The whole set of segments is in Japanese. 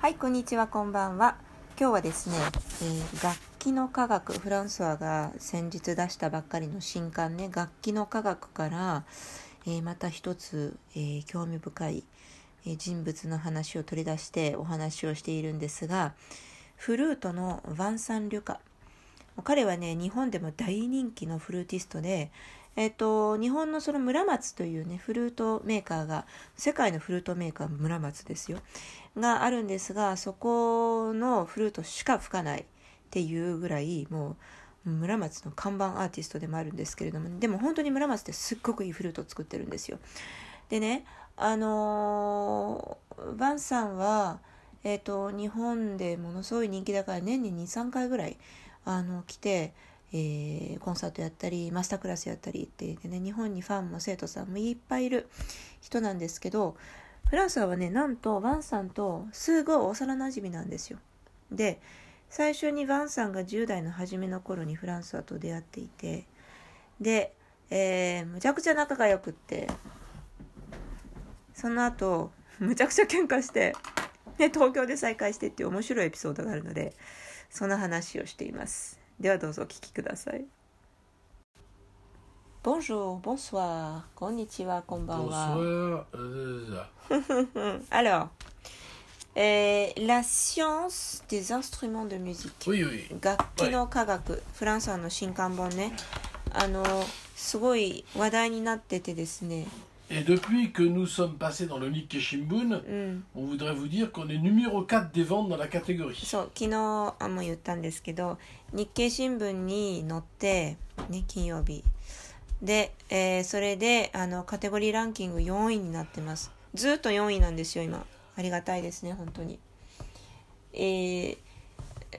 はい、こんにちは、こんばんは。今日はですね、えー楽器の科学、フランソワが先日出したばっかりの新刊ね、楽器の科学から、えーまた一つ、えー興味深い、え人物の話を取り出してお話をしているんですが、フルートのヴァンサン・リュカ。彼はね、日本でも大人気のフルーティストで、えっと、日本のその村松というね、フルートメーカーが、世界のフルートメーカー村松ですよ。があるんですが、そこのフルートしか吹かないっていうぐらい、もう、村松の看板アーティストでもあるんですけれども、でも本当に村松ってすっごくいいフルートを作ってるんですよ。でね、あのーバンさんは、えっ、と、日本でものすごい人気だから年に2、3回ぐらい、あの、来て、えーコンサートやったり、マスタークラスやったりってってね、日本にファンも生徒さんもいっぱいいる人なんですけど、フランスはね、なんと、バンさんとすごい幼馴染なんですよ。で、最初にバンさんが10代の初めの頃にフランスワと出会っていて、で、えーむちゃくちゃ仲が良くって、その後、むちゃくちゃ喧嘩して、で、東京で再会してっていう面白いエピソードがあるので、その話をしています。ではどうぞお聞きください。Bonjour, bonsoir, konnichiwa, konbanwa. Bonsoir. euh, Alors, euh, la science des instruments de musique. oui, oui. 楽器の科学、フランスの新刊本ね。あの、すごい話題になっててですね。 Et depuis que nous sommes passés dans le Nikkei Shimbun, うん。 on voudrait vous dire qu'on est numéro 4 des ventes dans la catégorie. そう、昨日あも言ったんですけど、 日経新聞に載って、ね、金曜日。で、えーそれで、あの、カテゴリーランキング4位になってます。ずっと4位なんですよ、今。ありがたいですね、本当に。えー、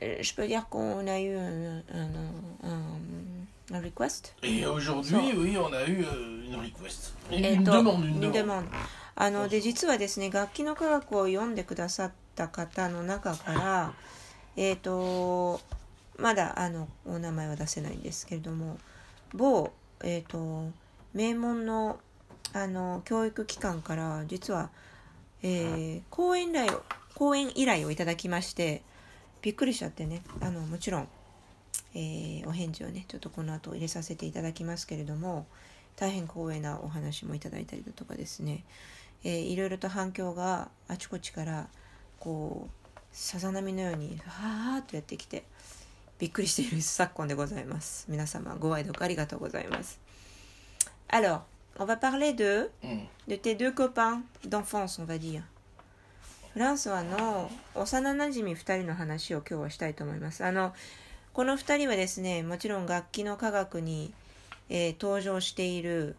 euh, je peux dire qu'on a eu un, un, un, un request Et aujourd'hui, oui, on a eu euh, une request. Une, demande, une に demande. あので実はですね楽器の科学を読んでくださった方の中からえっ、とまだあのお名前は出せないんですけれども某えっ、と名門のあの教育機関から実は、えー講演依頼を講演依頼をいただきましてびっくりしちゃってねあのもちろん、えーお返事をねちょっとこの後入れさせていただきますけれども大変光栄なお話もいただいたりだとかですね、えーいろいろと反響があちこちからこうさざ波のようにはーっとやってきてびっくりしている昨今でございます。皆様ご愛読ありがとうございます。Alors on va parler de Mm. de tes deux copains d'enfance on va dire. フランスはの幼なじみ2人の話を今日はしたいと思います。あのこの2人はですねもちろん楽器の科学に、えー登場している、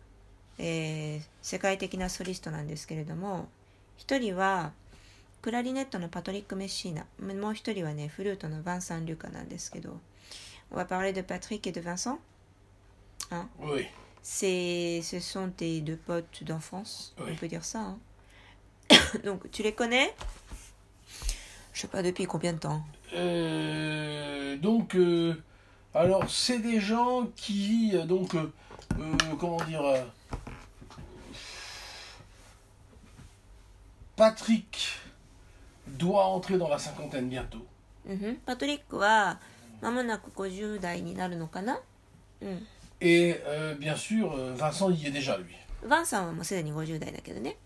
えー世界的なソリストなんですけれども1人はクラリネットのパトリック・メッシーナもう1人はねフルートのヴァンサン・リュカなんですけど On va parler de Patrick et de Vincent Hein Oui. C'est, ce sont tes deux potes d'enfance, Oui. on peut dire ça. hein. Donc, tu les connais Je sais pas depuis combien de temps. Euh, donc, euh, alors, c'est des gens qui, euh, donc, euh, euh, comment dire, euh, Patrick doit entrer dans la cinquantaine bientôt. うんふんパトリックは間もなく50代になるのかなうん。Et euh, bien sûr, euh, Vincent y est déjà, lui. ヴァンさんはもうすでに50代だけどね。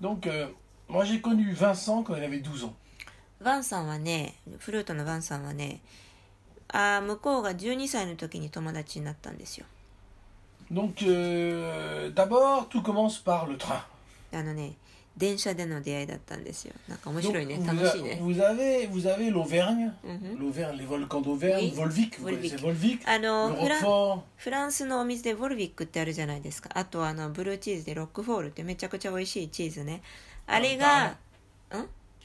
Donc, euh, moi, j'ai connu Vincent quand il avait 12 ans. ヴァンさんはね、フルートのヴァンさんはね、あー向こうが12歳の時に友達になったんですよ。Donc, euh, d'abord, tout commence par le train. あのね、電車での出会いだったんですよ。なんか面白いね、楽しいね。vous avez, vous avez l'Auvergne, l'Auvergne, les volcans d'Auvergne, Volvic, vous Volvic. connaissez Volvic, あのフラン Roquefort, フランスのお水でボルビックってあるじゃないですか。あとあのブルーチーズでロックフォールってめちゃくちゃ美味しいチーズね。あれが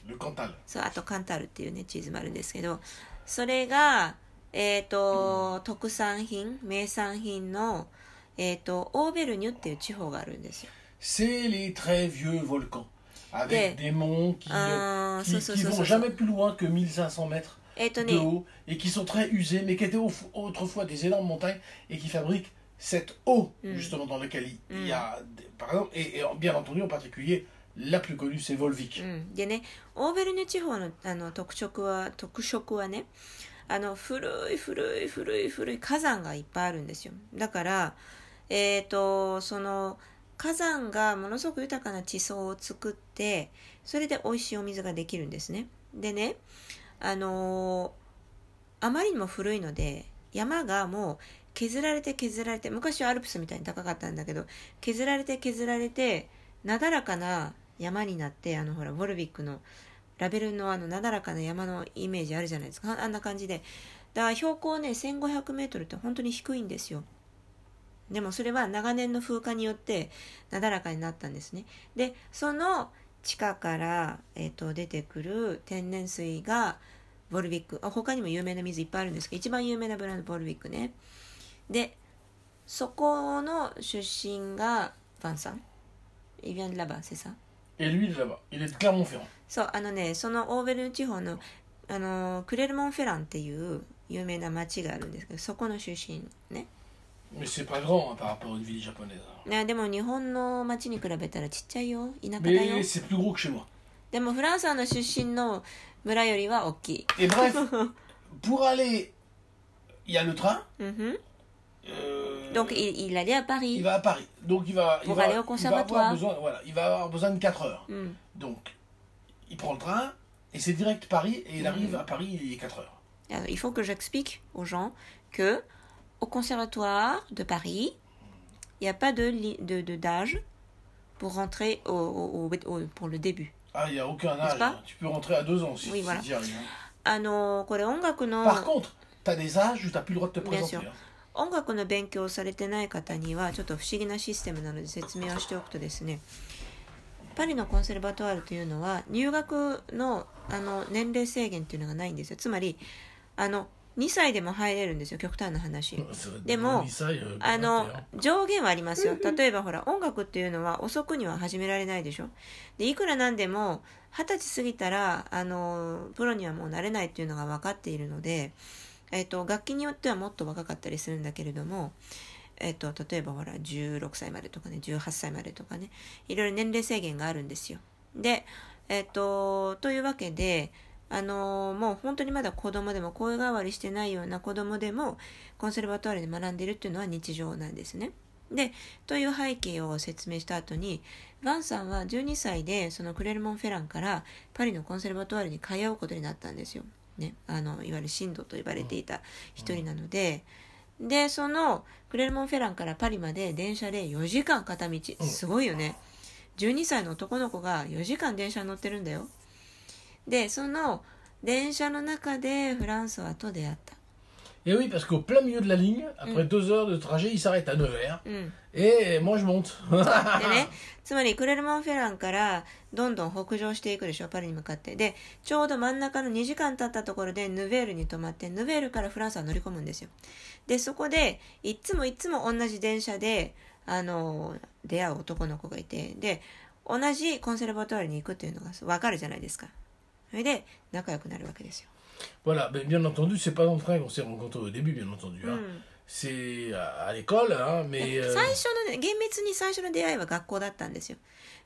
le Cantal. そうあとカンタールっていうねチーズもあるんですけどそれがえっ、と特産品名産品のえっ、とオーベルニュっていう地方があるんですよ C'est les très vieux volcans, avec Des- des monts qui, Ah, qui, ça, ça, qui ça, vont ça, jamais ça. plus loin que 1500 mètres えっ、と de ね haut et qui sont très usés, mais qui étaient au- autrefois des énormes montagnes et qui fabriquent cette eau Mm. justement dans laquelle il, il Mm. y a, des- par exemple, et, et bien entendu en particulier La plus connue, c'est Volvic. うん、でねオーベルネ地方のあの特色は特色はねあの古い古い古い古い火山がいっぱいあるんですよだからえっ、とその 火山がものすごく豊かな地層を作ってそれで美味しいお水ができるんですね。でねあのあまりにも古いので山がもう削られて削られて昔はアルプスみたいに高かったんだけど削られて削られてなだらかな山になってあのほらボルビックのラベルのあのなだらかな山のイメージあるじゃないですか。あんな感じで。だから標高ね1500メートルって本当に低いんですよ。でもそれは長年の風化によってなだらかになったんですねでその地下から、えー、と出てくる天然水がボルビックあ他にも有名な水いっぱいあるんですけど一番有名なブランドボルビックねでそこの出身がヴァンさん？Il vient de là-bas, c'est ça? Et lui, il est là-bas. Il est de Clermont-Ferrand. そうあのねそのオーベルン地方のあのクレルモン・フェランっていう有名な町があるんですけどそこの出身ね Mais c'est pas grand hein, par rapport à une ville japonaise. hein. ねでも日本の町に比べたらちっちゃいよ田舎だよ Mais c'est plus gros que chez moi. でもフランスの出身の村よりは大きい Et bref, pour aller, il y a le train. うんふん euh, donc il, il allait à il Paris va à Paris. Donc il va, il Pour va, aller au il va conservatoire. avoir besoin, voilà, il va avoir besoin de 4 heures. うん Donc il prend le train et c'est direct Paris et il arrive à Paris il est 4 heures. Alors, il faut que j'explique aux gens que au conservatoire de Paris, il n'y a pas de li- de de- d'âge pour rentrer au, au- au- au- pour le début. Ah, il n'y a aucun N'est-ce âge. pas hein. Tu peux rentrer à 2 ans si, Oui, si voilà. tu y arrives, hein. あのこれ音楽の Par contre, tu as des âges où tu n'as plus le droit de te Bien présenter. sûr. hein. 音楽の勉強をされてない方にはちょっと不思議なシステムなので説明をしておくとですねパリのコンセルバトワールというのは入学のあの年齢制限っていうのがないんですよつまりあの 2歳でも入れるんですよ極端な話。でも euh, あの.上限はありますよ。例えばほら音楽っていうのは遅くには始められないでしょ。でいくらなんでも二十歳過ぎたらあのプロにはもうなれないっていうのが分かっているので、えっと楽器によってはもっと若かったりするんだけれども、えっと例えばほら16歳までとかね18歳までとかねいろいろ年齢制限があるんですよ。でえっとというわけであのもう本当にまだ子供でも声変わりしてないような子供でもコンセルバトワールで学んでるっていうのは日常なんですね。でという背景を説明した後にヴァンさんは12歳でそのクレルモン・フェランからパリのコンセルバトワールに通うことになったんですよ。ね、あのいわゆる神道と呼ばれていた一人なので、でそのクレルモン・フェランからパリまで電車で4時間片道すごいよね12歳の男の子が4時間電車に乗ってるんだよでその電車の中でフランソワと出会った Et oui, parce qu'au plein milieu de la ligne, après deux heures de trajet, il s'arrête à ん Et moi, je monte. つまりクレルモン・フェランからどんどん北上していくでしょ、パリに向かって。で、ちょうど真ん中の2時間経ったところでヌベールに泊まって、ヌベールからフランスは乗り込むんですよ。で、そこで、いっつもいっつも同じ電車で、あの、出会う男の子がいて、で、同じコンセルバトワールに行くっていうのがわかるじゃないですか。それで、仲良くなるわけですよ。voilà, mais bien entendu, c'est pas dans le train qu'on s'est rencontrés au début, bien entendu. hein. うん。C'est à, à l'école, hein, mais... euh, 最初のね厳密に最初の出会いは学校だったんですよ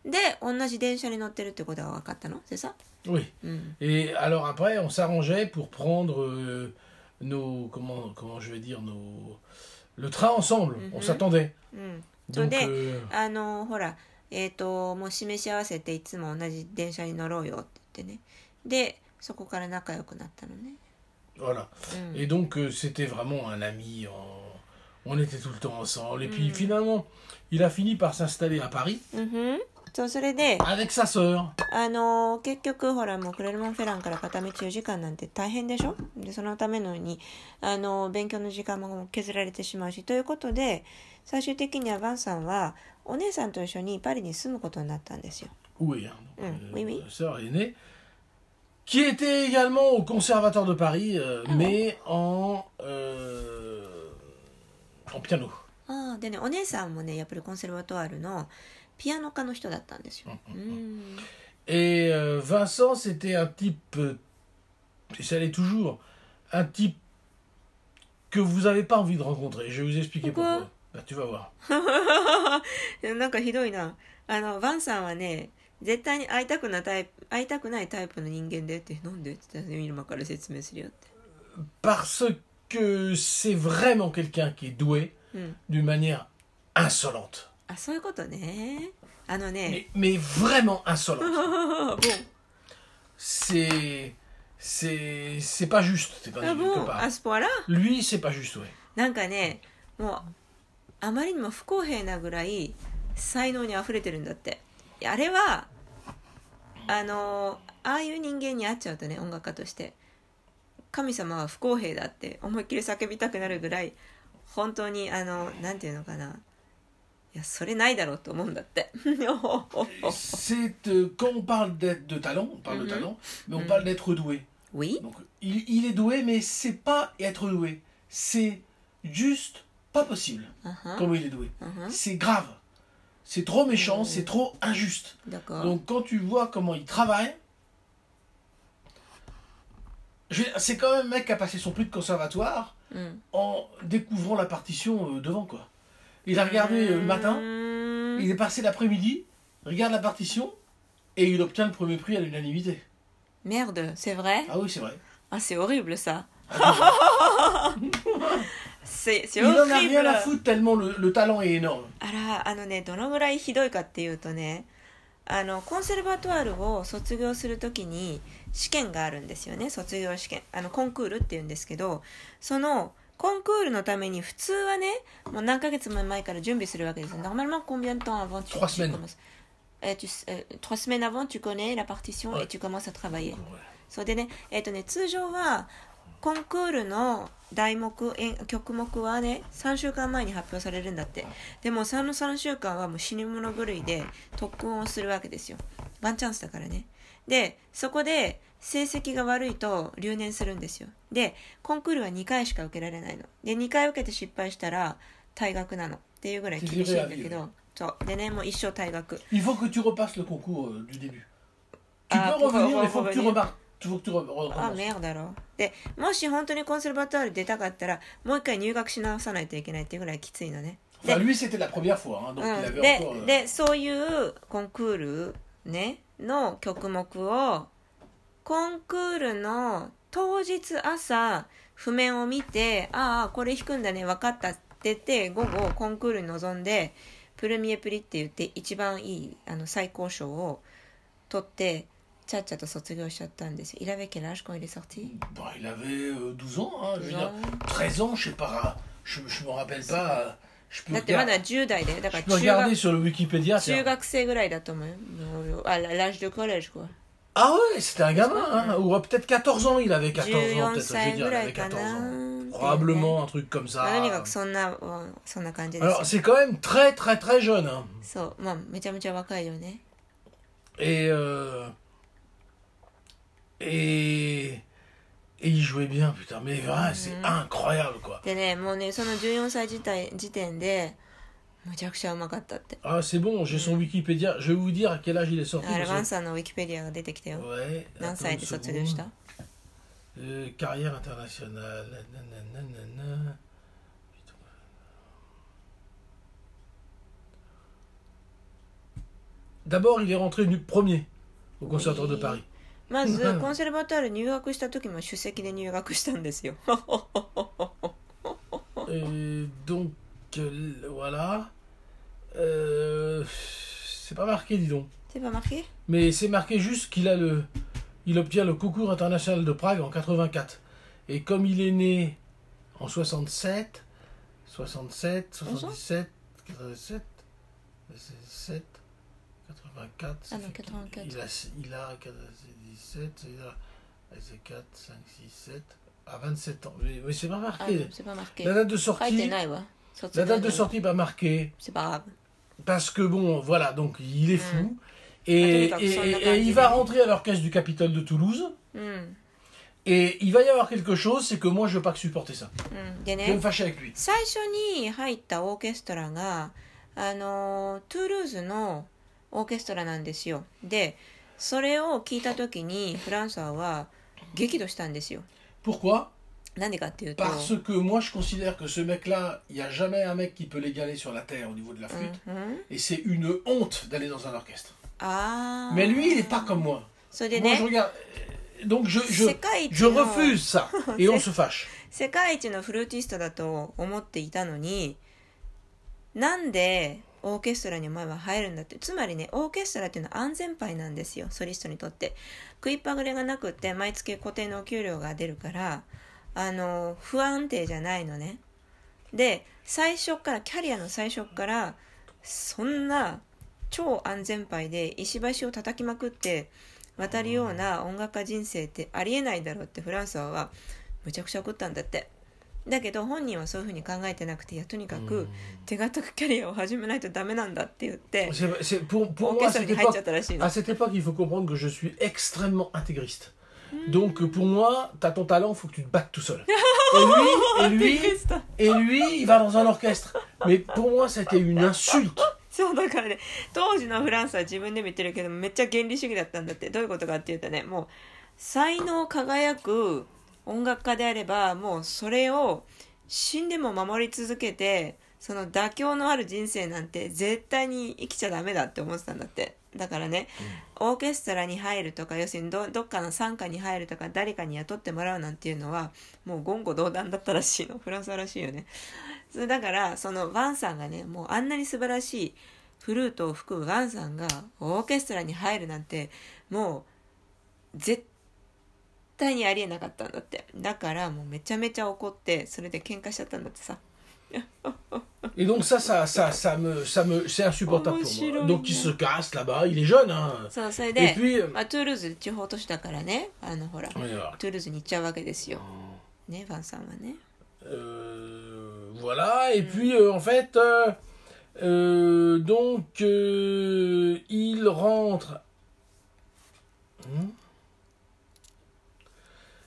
で同じ電車に乗ってるってことが分かったの c'est ça oui. うん、Et alors après, on s'arrangeait pour prendre euh, nos... Comment, comment je vais dire nos... Le train ensemble. On Mhm. s'attendait. うん、Donc, で euh, あのほらえっ、ともう示し合わせていつも同じ電車に乗ろうよって言ってねでそこから仲良くなったのね voilà. うん Et donc, euh, c'était vraiment un ami. On, on était tout le temps ensemble. Et puis, Mhm. finalement, il a fini par s'installer à Paris うんふんそうそれで avec sa sœur. あの結局ほらもうクレルモン・フェランから片道4時間なんて大変でしょでそのためのにあの勉強の時間も削られてしまうしということで最終的にはヴァンさんはお姉さんと一緒にパリに住むことになったんですよ。Oui, hein, donc, Mm, euh, oui, oui. sœur aînée, qui était également au Conservatoire de Paris, euh, Ah mais en, euh, en piano. ああでねお姉さんもねやっぱりコンセルバトワールのピアノ科の人だったんですよ。ううんん Et euh, Vincent, c'était un type, euh, et ça l'est toujours, un type que vous n'avez pas envie de rencontrer. Je vais vous expliquer Pourquoi pourquoi. Bah, tu vas voir. なんかひどいな。あの、ヴァンさんはね、 絶対に会いたくないタイプ会いたくないタイプの人間でってなんでって言ったら今から説明するよって Parce que c'est vraiment quelqu'un qui est doué うん、d'une manière insolente. あそういうことねあのね Mais, mais vraiment insolente. C'est. C'est. C'est pas juste, c'est pas Ah bon part. À ce point-là Lui, c'est pas juste, ouais. なんかねもうあまりにも不公平なぐらい才能にあふれてるんだってあれはあのああいう人間に会っちゃうとね音楽家として神様は不公平だって思いっきり叫びたくなるぐらい本当にあのなんていうのかないやそれないだろうと思うんだって。C'est. euh, quand on parle d'être de talent, on parle Mhm. de talent, mais on parle d'être doué. oui Donc, il, il est doué, mais c'est pas être doué. C'est juste pas possible, comme il est doué. C'est grave. C'est trop méchant, euh, c'est trop injuste. Donc quand tu vois comment il travaille, c'est quand même un mec qui a passé son plus de conservatoire hmm. en découvrant la partition euh, devant quoi. Il a regardé euh, le matin, hmm. il est passé l'après-midi, regarde la partition et il obtient le premier prix à l'unanimité. Merde, c'est vrai? Ah oui, c'est vrai. Ah, c'est horrible ça. Ah, c'est c'est il en a horrible rien à foutre tellement le, le talent est énorme. あらあのねどのぐらいひどいかっていうとねあのコンセルバトワールを卒業するときに試験があるんですよね卒業試験あのコンクールっていうんですけどそのコンクールのために普通はねもう何ヶ月も前から準備するわけですよ Normalement combien de temps avant tu, Trois tu semaines. commences Euh, tu, euh, trois semaines avant tu connais la partition et tu commences à travailler. そうでねえっ、とね通常はコンクールの題目え曲目はね3週間前に発表されるんだって。でもその3週間はもう死に物狂いで特訓をするわけですよ。ワンチャンスだからね。でそこで成績が悪いと留年するんですよ。でコンクールは2回しか受けられないの。で2回受けて失敗したら退学なの。っていうぐらい厳しいんだけど。そう。でねもう一生退学。Il faut que tu repasses le concours euh, du début. Tu Ah, peux revenir, mais faut que tu revenir. あ.メアだろ。でもし本当にコンセルバトワール出たかったらもう一回入学し直さないといけないっていうぐらいきついのね。で euh, でそういうコンクールねの曲目をコンクールの当日朝譜面を見てああこれ弾くんだね分かったって言って午後コンクールに臨んでプルミエプリって言って一番いいあの最高賞を取ってちゃっちゃと卒業しちゃったんですよ。Il avait quel âge quand il est sorti bah, il avait euh, 12 ans, hein, je veux 12 dire. ans 13 ans, je sais pas. Je, je me rappelle pas. euh, Je peux, だってまだ regarder, 10代でだか je ら peux 中 regarder 学 sur le Wikipédia. 中 tiens. 学生ぐらいだと思うよ。あ、l'âge de collège quoi。 Ah ouais, c'était un gamin. Hein, ou euh, peut-être 14 ans, il avait 14 ans. 14 Peut-être, je vais 歳 dire, ぐ il らい avait か 14 ans. な。 Probablement un truc comme まあとにか ça. くそんな、うんそんな感じです Alors, よ。 c'est quand même très, très, très jeune. hein. そう、まあめちゃめちゃ若いよね。 Et, euh, et il jouait bien, putain. Mais c'est incroyable, quoi. Ah, c'est bon, j'ai son Wikipédia. Je vais vous dire à quel âge il est sorti. Euh, carrière internationale. D'abord, il est rentré premier au Conservatoire de Paris. まずう、んコンセルバトワール入学した時も首席で入学したんですよ。 Et donc, euh, voilà. Euh, c'est pas marqué, dis donc. C'est pas marqué Mais c'est marqué juste qu'il a le, il obtient le concours international de Prague en 84. Et comme il est né en 67, 67, 77, 87, 77, 84, ça Ah non, fait 84. Il a, il a 17, il a, c'est 4, 5, 6, 7, à 27 ans. Mais, mais c'est pas あ marqué. c'est pas marqué La date de 書いて sortie, ないわ。卒 la 業 date de でも sortie pas marquée. C'est pas grave. Parce que bon, voilà, donc il est fou. Mm. Et, Attends, et- attends, et- attends, et il attends. va rentrer à l'orchestre du Capitole de Toulouse. うん。 Et il va y avoir quelque chose, c'est que moi je veux pas que supporter ça. うん、で Je vais ね me fâcher avec lui. 最初に入ったオーケストラがあのトゥールーズのオーケストラなんですよで それを聞いた時にフランソワは激怒したんですよ Pourquoi なんでかっていうと Parce que moi je considère que ce mec-là, il n'y a jamais un mec qui peut l'égaler sur la terre au niveau de la う flûte. んうん Et c'est une honte d'aller dans un orchestre. ああ Mais lui, il n'est pas comme moi. それで Moi, ね je regarde. Donc, je, je, 世界一 je の refuse ça. Et on se fâche. 世界一のフルーティストだと思っていたのになんで オーケストラにお前は入るんだって。つまりねオーケストラっていうのは安全牌なんですよ。ソリストにとって。食いっぱぐれがなくって毎月固定のお給料が出るからあの不安定じゃないのね。で最初からキャリアの最初からそんな超安全牌で石橋を叩きまくって渡るような音楽家人生ってありえないだろうってフランソワはむちゃくちゃ怒ったんだって。だけど本人はそういうふうに考えてなくていやとにかく手が堅くキャリアを始めないとだめなんだって言って、オーケストラに入っちゃったらしいの。あそこに入っちゃったらしいの。あそこに入っちゃったらしいの。あそこに入っちゃったらしいの。あそこに入っちゃったらしいの。そうだからね当時のフランスは自分でも言ってるけどめっちゃ原理主義だったんだってどういうことかって言うとねもう才能輝く音楽家であればもうそれを死んでも守り続けてその妥協のある人生なんて絶対に生きちゃダメだって思ってたんだって。だからね、オーケストラに入るとか要するにどどっかの傘下に入るとか誰かに雇ってもらうなんていうのはもう言語道断だったらしいの。フランスはらしいよね。それだからそのワンさんがねもうあんなに素晴らしいフルートを吹くワンさんがオーケストラに入るなんてもう絶対にありえなかったんだってだからもうめちゃめちゃ怒ってそれで喧嘩しちゃったんだってさ Et donc ça, ça, ça, ça me, ça me, c'est insupportable pour moi. Donc il se casse là-bas. Il est jeune, hein. そうそれ Et で、puis, euh, まあ、トゥールーズ地方都市だからねあのほら.トゥールーズに行っちゃうわけですよねワンさんはね Euh, voilà. Et puis euh, en fait, euh, euh, donc euh, il rentre. Hmm.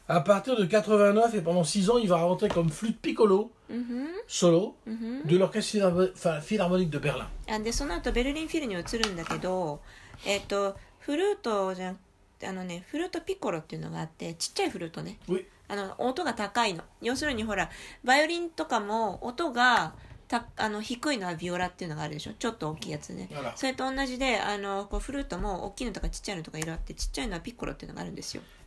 À partir de 89 et pendant 6 ans, il va rentrer comme flûte piccolo solo de l'orchestre philharmonique de Berlin. あでその後ベルリンフィルに移るんだけどえっ、とフルートじゃあのねフルートピッコロっていうのがあってちっちゃいフルートね Oui. あの音が高いの要するにほらバイオリンとかも音がたあの低いのはビオラっていうのがあるでしょちょっと大きいやつね.それと同じであのこうフルートも大きいのとかちっちゃいのとかいろいろあってちっちゃいのはピッコロっていうのがあるんですよ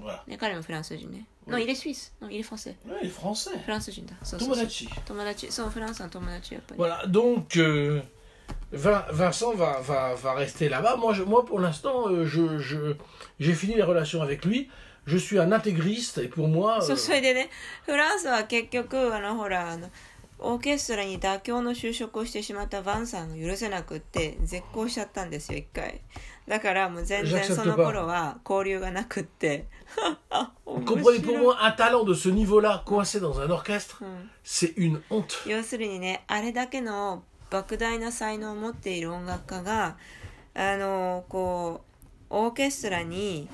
Voilà. ね、彼もフランス人ね。うんの、イレスイス。の、イレファンセ。 Ouais, il est français. フランス人だ。そうそうそう Tomodachi. 友達。そう、フランスの友達、やっぱり。 Voilà, donc euh, Vin- Vincent va, va, va rester là-bas. Moi, je- moi pour l'instant, euh, je, je, j'ai fini les relations avec lui. Je suis un intégriste et pour moi, そう euh, それでねフランスは結局あのほらあのオーケストラに妥協の就職をしてしまったヴァンさんが許せなくって絶交しちゃったんですよ一回 だからもう全然その頃は交流がなくって comprenez, pour moi, un talent de ce niveau-là, coincé dans un orchestre, うん c'est une honte. 要するにねあれだけの莫大な才能を持っている音楽家があのこうオーケストラに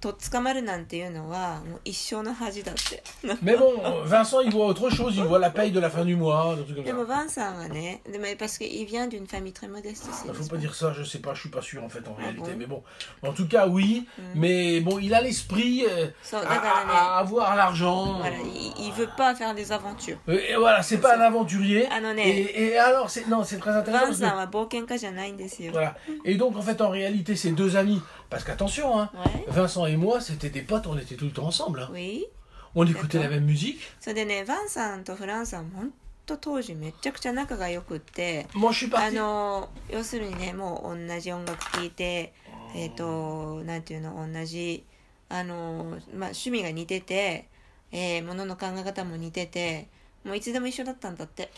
とっ捕まるなんていうのはもう一生の恥だって Mais bon, euh, Vincent, il voit autre chose. Il voit la paye de la fin du mois, des trucs comme で ça. もヴァンさんはねでもparce qu'il vient d'une famille très modeste c'est Il faut n'est-ce pas dire ça, je sais pas, je suis pas sûr en fait en réalité. bon Mais bon, en tout cas, oui. Mais bon, il a l'esprit euh, So, à, d'accord, mais- à- à avoir l'argent. Voilà, il, il veut pas faire des aventures. Euh, Et voilà, c'est pas un aventurier. Ah non, mais- Et, et alors, c'est non, c'est très ヴァ intéressant. ン parce さん que- は冒険家じゃないんですよ。 voilà. Et donc, en fait, en réalité, ces deux amis, parce qu'attention, hein, Ouais. Vincent et moi, c'était des potes, on était tout le temps ensemble. hein. Oui. On écoutait D'accord. la même musique. それでね、ヴァンさんとフランスは本当当時めちゃくちゃ仲が良くって、 Moi, je suis あ parti. の、要するにね、もう同じ音楽聴いて、えっ、と、なんていうの、同じ、あの、まあ趣味が似てて、えー、ものの考え方も似てて、もういつでも一緒だったんだって。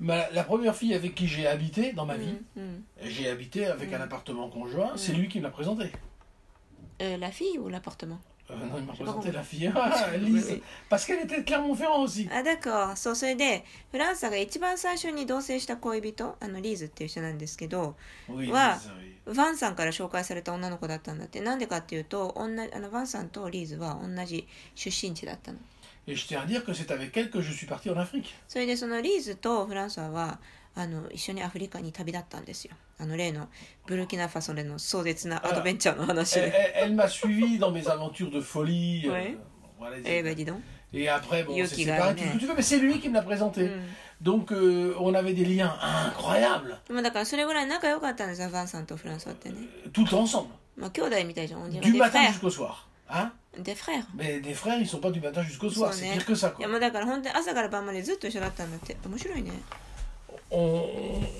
Ma- la première fille avec qui j'ai habité dans ma う vie, んうん。 j'ai habité avec un appartement conjoint, c'est lui qui me l'a présenté. Euh, la fille ou l'appartement Euh, non, il m'a présenté la fille. Ah, Lise. Parce qu'elle était de Clermont-Ferrand aussi. あだからそうそれでフランサが一番最初に同棲した恋人あのリーズっていう人なんですけど Oui. Lise, oui. ヴァンさんから紹介された女の子だったんだってなんでかっていうと同じあのヴァンさんとリーズは同じ出身地だったの Et je tiens à dire que c'est avec elle que je suis parti en Afrique. それでそのリーズとフランソワはあの一緒にアフリカに旅立ったんですよあの例のブルキナファソでの壮絶なアドベンチャーの話 Elle, で elle- elle m'a suivi dans mes aventures de folie. euh, Ouais. voilà, les- えー、ベディドン Et après, bon, on s'est Yuki séparés, Garnet. tout ce que tu veux, mais c'est lui qui me l'a présenté. うん Donc, euh, on avait des liens incroyables, でもだからそれぐらい仲良かったんですよヴァンさんとフランソワってね tout ensemble, まあ兄弟みたいじゃん。On dirait du des matin frères. jusqu'au soir. Hein Des frères. Mais des frères, ils sont pas du matin jusqu'au soir, Ils sont c'est nés. pire que ça. い Quoi. やもうだから本当に朝から晩までずっと一緒だったんだって。面白いね。 On,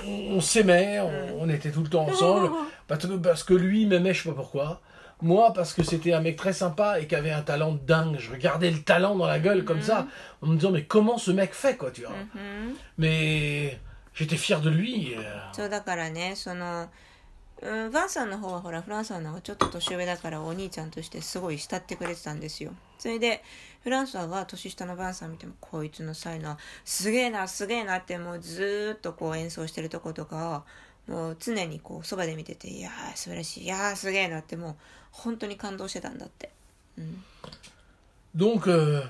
on- on s'aimait, on, on était tout le temps ensemble, parce que, parce que lui il m'aimait, je sais pas pourquoi. Moi, parce que c'était un mec très sympa et qui avait un talent de dingue. Je regardais le talent dans la gueule comme ça, en me disant, mais comment ce mec fait, quoi, tu vois. うん。 Mais j'étais fier de lui. euh. そうだからね、その、うん、ヴァンさんの方はほら、フランスはなんかちょっと年上だからお兄ちゃんとしてすごい慕ってくれてたんですよ。それで、 フランスは年下のヴァンさん見ても、こいつの才能、すげえな、すげえなってもうずーっとこう演奏してるとことかを、もう常にこうそばで見てて、いやー素晴らしい、いやーすげえなってもう本当に感動してたんだって。うん。Donc, euh,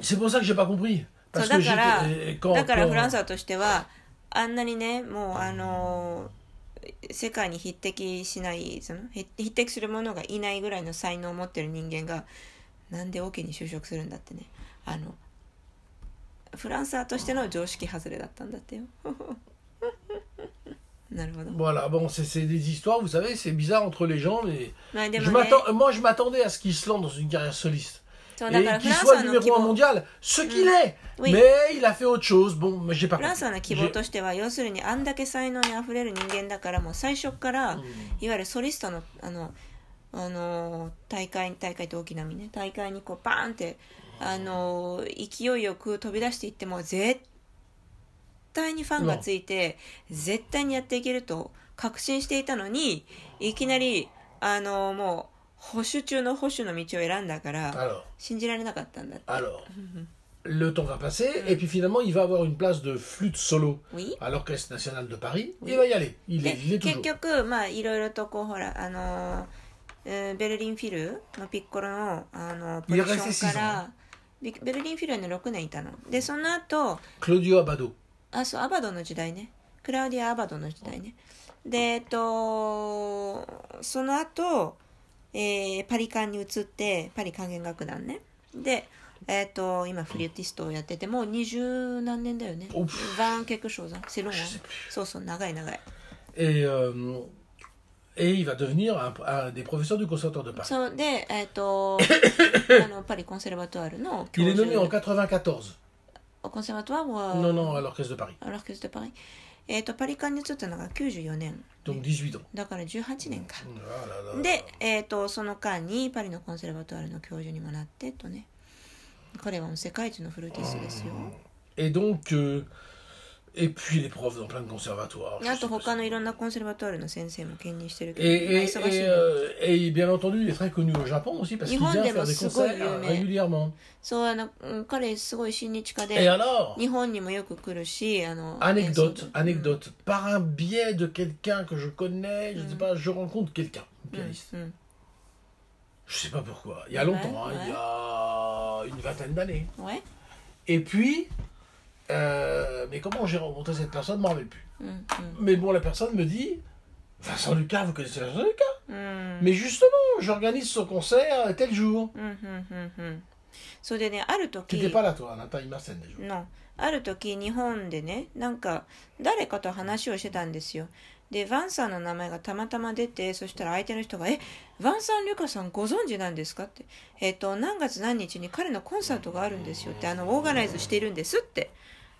c'est pour ça que j'ai pas compris. そう Parce だから、だからフランスとしてはあんなにねもうあの世界に匹敵しないその匹匹敵するものがいないぐらいの才能を持ってる人間がなんでオケに就職するんだってねあのフランサーとしての常識外れだったんだってよなるほど Voilà, bon, c'est des histoires, vous savez, c'est bizarre entre les gens, mais, je moi je m'attendais à ce qu'il se lance dans une carrière soliste. Et qu'il soit numéro un 望 mondial, ce qu'il est. Mais il a fait autre chose. Bon, mais j'ai pas フラン compris. スはの希望としては要するにあんだけ才能にあふれる人間だからもう最初から、うんいわゆるソリストのあのあの大会大会って大きな意味ね大会にこうバーンってあの勢いよく飛び出していっても絶対にファンがついて絶対にやっていけると確信していたのにいきなりあのもう保守中の保守の道を選んだから信じられなかったんだって le temps va passer, et puis finalement, il va avoir une place de flûte solo Oui. à l'Orchestre National de Paris. Il va y aller. Il で est, il est 結 toujours. ベルリンフィルのピッコロのあのポジションからビベルリンフィルに6年いたの。でその後 Claudio Abbado. あそうアバドの時代ね。クラウディア・アバドの時代ね。でえっとその後、えーパリ管に移ってパリ管弦楽団ね。でえっと今フリューティストをやっててもう二十何年だよね。お vingt-quelque chose ans, c'est long.そうそう長い長い。Et, euh, et il va devenir un, un des professeurs du Conservatoire de Paris. そうで、えっ、とあのパリコンセルバトワールの教 Il est 授 nommé en 94. コンセルバトワールは Non, non, à l'Orchestre de Paris. アラーケストパリえっ、とパリカンに移ったのが94年 Donc 18 ans. だから18年か、 Ah là là. で、えっとその間にパリのコンセルバトワールの教授にもなってとね彼はもう世界一のフルーティストですよ Et donc, euh, et puis les profs dans plein de conservatoires. Ah, et, euh, bien entendu, il est très connu au Japon aussi parce qu'il vient faire des concerts régulièrement. Euh, euh, et alors Anecdote, anecdote. Par un biais de quelqu'un que je connais, je mm. sais pas, je rencontre quelqu'un, mm, pianiste. Mm. Je sais pas pourquoi. Il y a longtemps, hein, il y a une vingtaine d'années. Et puis, euh, mais comment j'ai rencontré cette personne, je m'en rappelle plus. うんうん Mais bon, la personne me dit, Vincent Lucas, vous connaissez Vincent Lucas うん Mais justement, j'organise son concert tel jour. うんうんうんうんそれでねある Tu 時 n'étais pas là, toi, on n'a pas eu ma scène des jours. のある時日本でねなんか誰かと話をしてたんですよでヴァンさんの名前がたまたま出てそしたら相手の人が「えヴァンサン・リュカさんご存知なんですか?」って「えっ、と何月何日に彼のコンサートがあるんですよ」ってあのオーガナイズしているんですって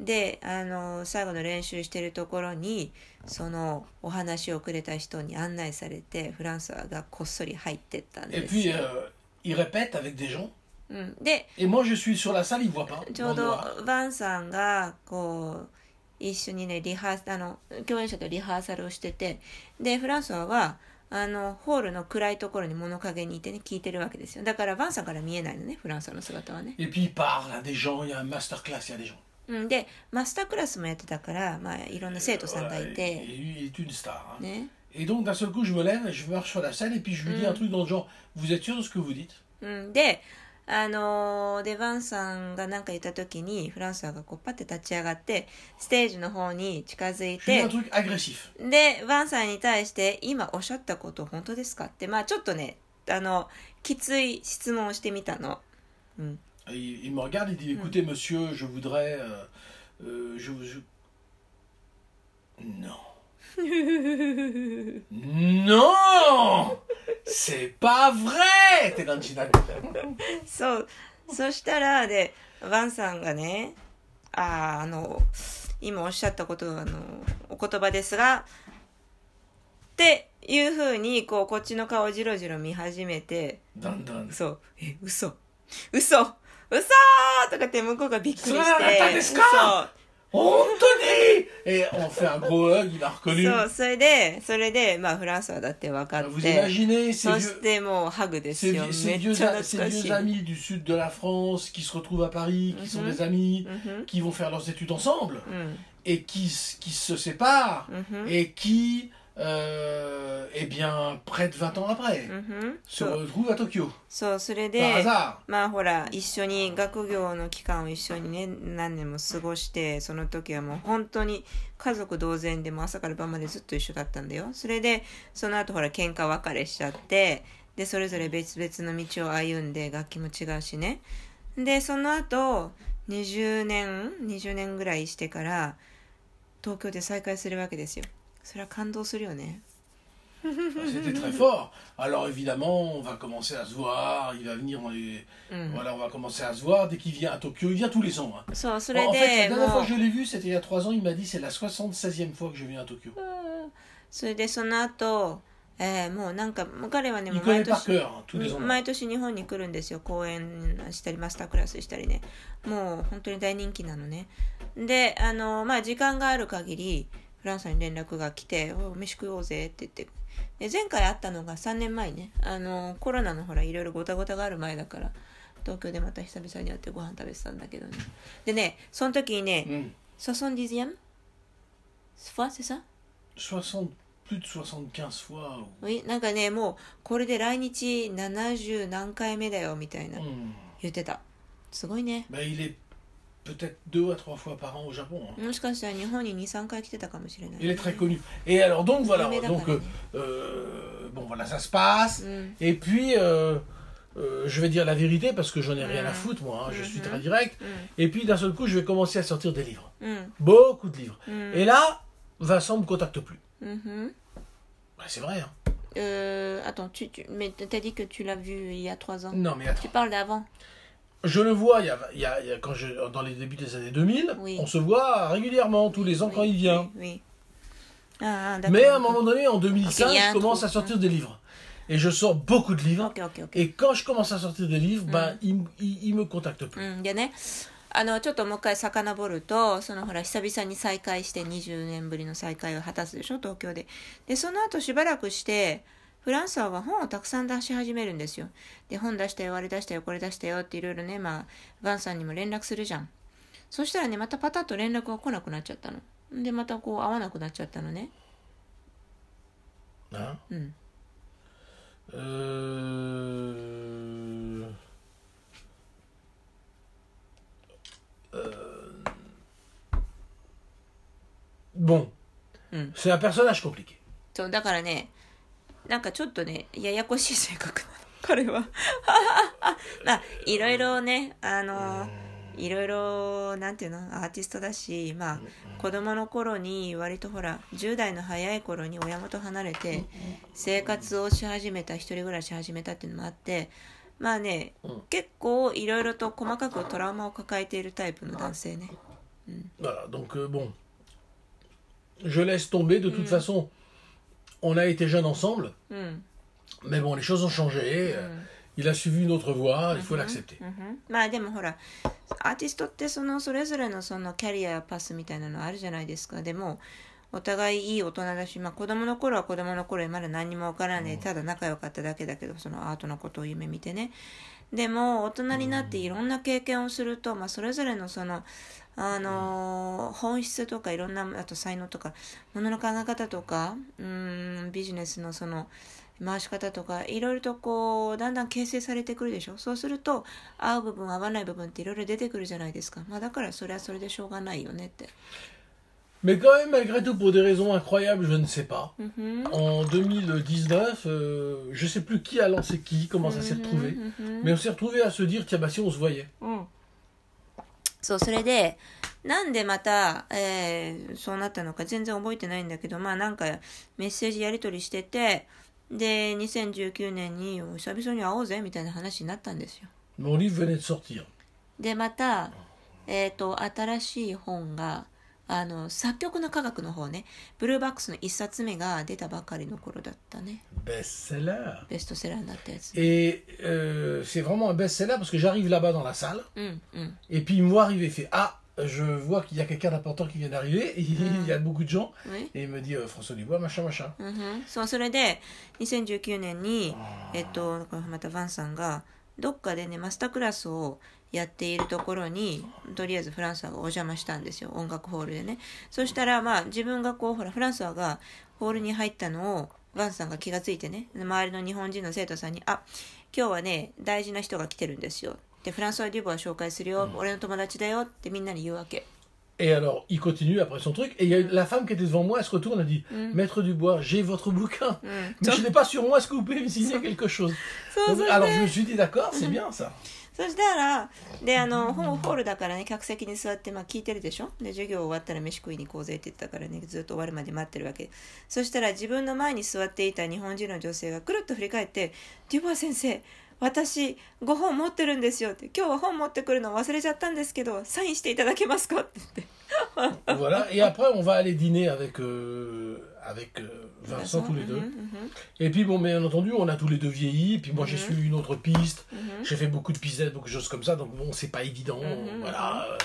であの最後の練習してるところにそのお話をくれた人に案内されてフランスワがこっそり入ってったんです puis, よ、euh, il répète avec des gens. うん、で Et moi, je suis sur la salle, il voit pas. ちょうど.バンさんがこう一緒にねリハーあの共演者とリハーサルをしててでフランソワはあのホールの暗いところに物陰にいてね聞いてるわけですよだからバンさんから見えないのねフランソワの姿はね Et puis, il parle à des gens, il y a un masterclass, il y a des gens. うん、でマスタークラスもやってたから、まあ、いろんな生徒さんがいて、ね Et donc, d'un seul coup, je me lève, je marche sur la scène, et puis je lui dis Mm. un truc dans le genre Vous êtes sûr de ce que vous dites うん、であのーでバンさんが何か言った時にフランスワがこうパッて立ち上がってステージの方に近づいて un truc agressif. でバンさんに対して「今おっしゃったこと本当ですか?」ってまあちょっとねあのきつい質問をしてみたの。うん、Et il, il me regarde, il dit Écoutez, monsieur, je voudrais. euh, euh, je, je- Non. non C'est pas vrai T'es dans le final. そうそしたらでバンさんがね「あーあの今おっしゃったことはあのお言葉ですが」っていうふうにこうこっちの顔をじろじろ見始めてだんだんそうえ嘘嘘嘘とかって向こうがびっくりしてそうだったんですかそう本当に Et on fait un gros hug, il a reconnu. そうそれでそれでまあフランスはだって分かっ Vous て imaginez ces そし vieux, てもうハグですよ ces, め ces っ vieux, ちゃ a- 懐 ces かし vieux い amis du sud de la France qui se retrouvent à Paris, qui sont Mhm. des amis, うん qui vont faire leurs études ensemble, うん et qui, s- qui se séparent, うんうん et qui, euh, eh bien, près de 20 ans après, うんうん se そう retrouvent à Tokyo. そうそれ Par で hasard. まあほら一緒に学業の期間を一緒にね何年も過ごしてその時はもう本当に家族同然でもう朝から晩までずっと一緒だったんだよ。それでその後ほら喧嘩別れしちゃってでそれぞれ別々の道を歩んで楽器も違うしね。でその後20年20年ぐらいしてから東京で再会するわけですよそれは感動するよね C'était très fort. Alors évidemment, on va commencer à se voir. Il va venir dans les... うん、Voilà, on va commencer à se voir dès qu'il vient à Tokyo. Il vient tous les ans. hein. そうそ En fait, で la dernière も fois う que je l'ai vu, c'était il y a 3 ans. Il m'a dit c'est la 76e fois que je viens à Tokyo. それでその後、えーもうなんか彼はね毎年.毎年日本に来るんですよ講演したりマスタークラスしたりねもう本当に大人気なのねであのまあ時間がある限りフランスに連絡が来て「お飯食おうぜ」って言って。で前回会ったのが3年前ね。あのコロナのほらいろいろごたごたがある前だから東京でまた久々に会ってご飯食べてたんだけどね。でねその時にね Hmm. 70e fois c'est ça 60, plus de 75 fois. ou- Oui なんかねもうこれで来日70何回目だよみたいな。Hmm. 言ってた。すごいね peut-être deux à trois fois par an au Japon. Hein. Il est très connu. Et alors donc voilà, donc euh, euh, bon voilà ça se passe. Mm. Et puis euh, je vais dire la vérité parce que j'en ai rien à mm. foutre moi, hein. je suis mm-hmm. très direct. Mm. Et puis d'un seul coup je vais commencer à sortir des livres, beaucoup de livres. Et là Vincent me contacte plus. Mm-hmm. Bah, c'est vrai. Hein. Attends, tu, tu mais t'as dit que tu l'as vu il y a trois ans. Non mais. Tu parles d'avant. Je le vois, il y a, il y a- il y a- quand je, dans les débuts des années 2000, Oui. on se voit régulièrement, tous les ans quand Oui, il vient. Oui. oui. Ah, ah, d'accord. Mais à un moment donné, en 2005, Ok, il y a un je commence trou. à sortir des livres. Et je sors beaucoup de livres. Ok, ok, ok. Et quand je commence à sortir des livres, ben, il, m- il, il me contacte plus. うん、でねあのちょっともう一回遡るとそのほら久々に再会して20年ぶりの再会を果たすでしょ東京ででその後しばらくして フランスは本をたくさん出し始めるんですよ。で本出したよあれ出したよこれ出したよっていろいろねまあバンさんにも連絡するじゃん。そしたらねまたパタッと連絡が来なくなっちゃったの。でまたこう会わなくなっちゃったのね。Hein うん。Euh... Euh... Bon. Hmm. C'est un personnage compliqué. そうだからねなんかちょっとねややこしい性格なの。彼は。まあいろいろねあのいろいろなんていうの？アーティストだしまあ子供の頃に割とほら10代の早い頃に親元離れて生活をし始めた一人暮らし始めたっていうのもあってまあね、うん。結構いろいろと細かくトラウマを抱えているタイプの男性ね。Voilà, donc euh, bon. Je laisse tomber, de toute façon, on a été jeunes ensemble, うん mais bon, les choses ont changé. euh, Il a suivi une autre voie, il faut l'accepter. でもほらアーティストってそのそれぞれのそのキャリアパスみたいなのあるじゃないですかでもお互いいい大人だし、まあ、子供の頃は子供の頃でまだ何にもわからない、ただ仲良かっただけだけどそのアートのことを夢見てねでも大人になっていろんな経験をすると、まあ、それぞれのそのあのー本質とかいろんなあと才能とかものの考え方とかうーんビジネスのその回し方とかいろいろとこうだんだん形成されてくるでしょ？そうすると合う部分合わない部分っていろいろ出てくるじゃないですか、まあ、だからそれはそれでしょうがないよねって。Mais quand même, malgré tout, pour des raisons incroyables, je ne sais pas. うんふん En 2019, euh, je sais plus qui a lancé qui, comment ça s'est retrouvé. うんふん Mais on s'est retrouvé à se dire, tiens, bah si on se voyait. うんそうそれでなんでまた、えーそうなったのか全然覚えてないんだけどまあなんかメッセージやり取りしててで2019年に久々に会おうぜみたいな話になったんですよ Mon livre venait de sortir. でまた、えー、と新しい本が あの作曲の科学の方ねブルーバックスの1冊目が出たばかりの頃だったね Best-seller. ベストセラーになったやつ Et euh, c'est vraiment un best-seller parce que j'arrive là-bas dans la salle et puis il me voit arriver, il fait Ah, je vois qu'il y a quelqu'un d'important qui vient d'arriver, il y a beaucoup de gens, ね et il me dit euh, François Dubois, machin, machin. そうそれで2019年にえっとまたヴァンさんがどっかでねマスタークラスをやっているところにとりあえずフランスワがお邪魔したんですよ。音楽ホールでね。そしたらまあ自分がこうほらフランスワがホールに入ったのをガンさんが気がついてね。周りの日本人の生徒さんに「あ今日はね大事な人が来てるんですよ」でフランスワ・デュボは紹介するよ、俺の友達だよ。ってみんなに言うわけ。Et alors, il continue après son truc, et y a la femme qui était devant moi, elle se retourne, elle dit Maître Dubois, j'ai votre bouquin, mais je n'ai pas sur moi, est-ce que vous pouvez me signer quelque chose Donc, Alors je me suis dit D'accord, c'est bien ça. そしたらであのホホールだからね客席に座って、まあ、聞いてるでしょで授業終わったら飯食いに行こうぜって言ったからねずっと終わるまで待ってるわけそしたら自分の前に座っていた日本人の女性がくるっと振り返って「デュボア先生私5本持ってるんですよ」って「今日は本持ってくるの忘れちゃったんですけどサインしていただけますか?」って言って。 Voilà, et après on va aller dîner avec, euh, avec euh, Vincent tous les deux. Et puis bon, bien entendu, on a tous les deux vieilli, et puis moi j'ai suivi une autre piste, j'ai fait beaucoup de pisettes, beaucoup de choses comme ça, donc bon, c'est pas évident, voilà. euh,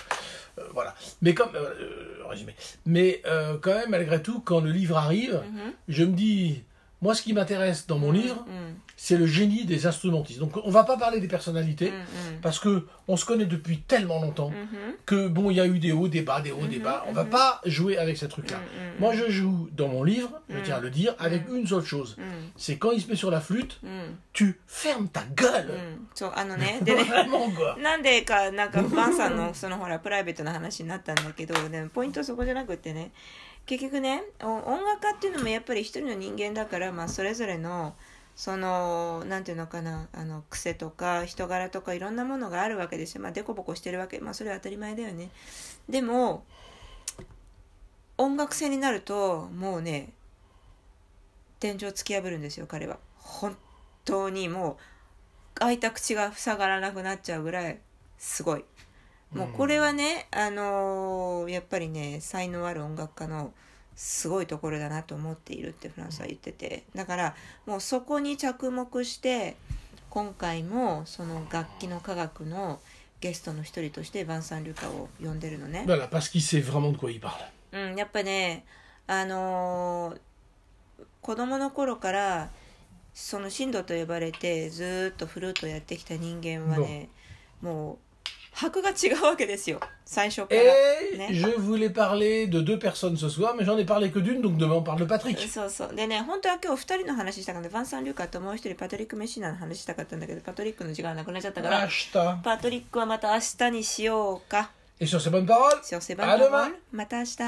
euh, voilà. Mais comme, euh, euh, résumé. Mais euh, quand même, malgré tout, quand le livre arrive, je me dis, moi ce qui m'intéresse dans mon livre, うん、 c'est le génie des instrumentistes. Donc on va pas parler des personnalités, うんうん parce que on se connaît depuis tellement longtemps うん que bon, il y a eu des hauts, des bas, des hauts, des bas. On va pas jouer avec ces trucs-là. Moi, je joue dans mon livre, je tiens à le dire, avec une seule chose. うん、 C'est quand il se met sur la flûte, うん、 tu fermes ta gueule. うん、そうあのねでね Vraiment, quoi. なんでか、なんか、バンさんの、そのほら、プライベートな話になったんだけど、でも、ポイントはそこじゃなくってね、 結局ね、音楽家っていうのもやっぱり一人の人間だから、まあ、それぞれの、その、なんていうのかな、あの、癖とか、人柄とか、いろんなものがあるわけですよ。まあ、デコボコしてるわけ。まあ、それは当たり前だよね。でも、音楽性になると、もうね、天井突き破るんですよ、彼は。本当にもう、開いた口が塞がらなくなっちゃうぐらいすごいもうこれはね、あのーやっぱりね才能ある音楽家のすごいところだなと思っているってフランスは言っててだからもうそこに着目して今回もその楽器の科学のゲストの一人としてヴァンサン・リュカを呼んでるのね。Voilà, parce qu'il sait vraiment de quoi il parle. うん、やっぱねあのー子供の頃からその神道と呼ばれてずーっとフルートやってきた人間はねもう 箔が違うわけですよ最初から。 Et né. je voulais parler de deux personnes ce soir, mais j'en ai parlé que d'une, donc demain on parle de Patrick. そうそうでね本当は今日2人の話したかったヴァンサン・リュカともう一人パトリック・メシーナの話したかったんだけどパトリックの時間がなくなっちゃったから、 Ashta. パトリックはまた明日にしようか Et sur ces bonnes paroles, 幸せ à バンド demain. また明日